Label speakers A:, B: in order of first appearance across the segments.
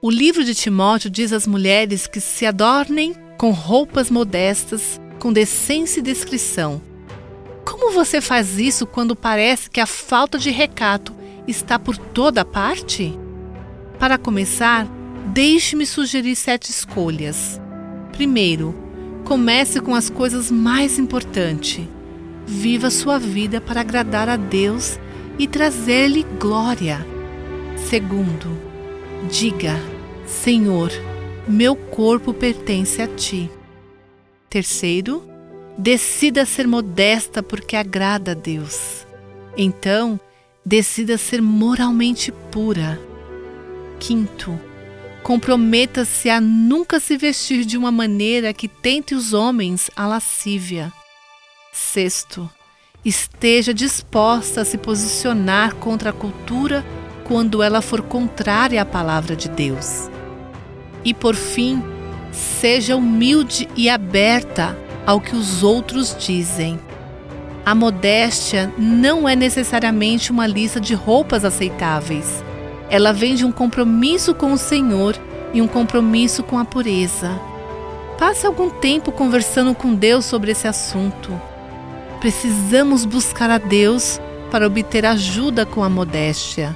A: O livro de Timóteo diz às mulheres que se adornem com roupas modestas, com decência e discrição. Como você faz isso quando parece que a falta de recato está por toda parte? Para começar, deixe-me sugerir sete escolhas. Primeiro, comece com as coisas mais importantes. Viva sua vida para agradar a Deus e trazer-lhe glória. Segundo, Diga: Senhor, meu corpo pertence a ti. Terceiro, decida ser modesta porque agrada a Deus. Então, decida ser moralmente pura. Quinto, comprometa-se a nunca se vestir de uma maneira que tente os homens à lascívia. Sexto, esteja disposta a se posicionar contra a cultura quando ela for contrária à palavra de Deus. E por fim, seja humilde e aberta ao que os outros dizem. A modéstia não é necessariamente uma lista de roupas aceitáveis. Ela vem de um compromisso com o Senhor e um compromisso com a pureza. Passe algum tempo conversando com Deus sobre esse assunto. Precisamos buscar a Deus para obter ajuda com a modéstia.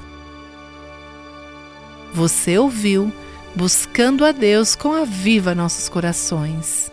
A: Você ouviu Buscando a Deus com a Viva Nossos Corações.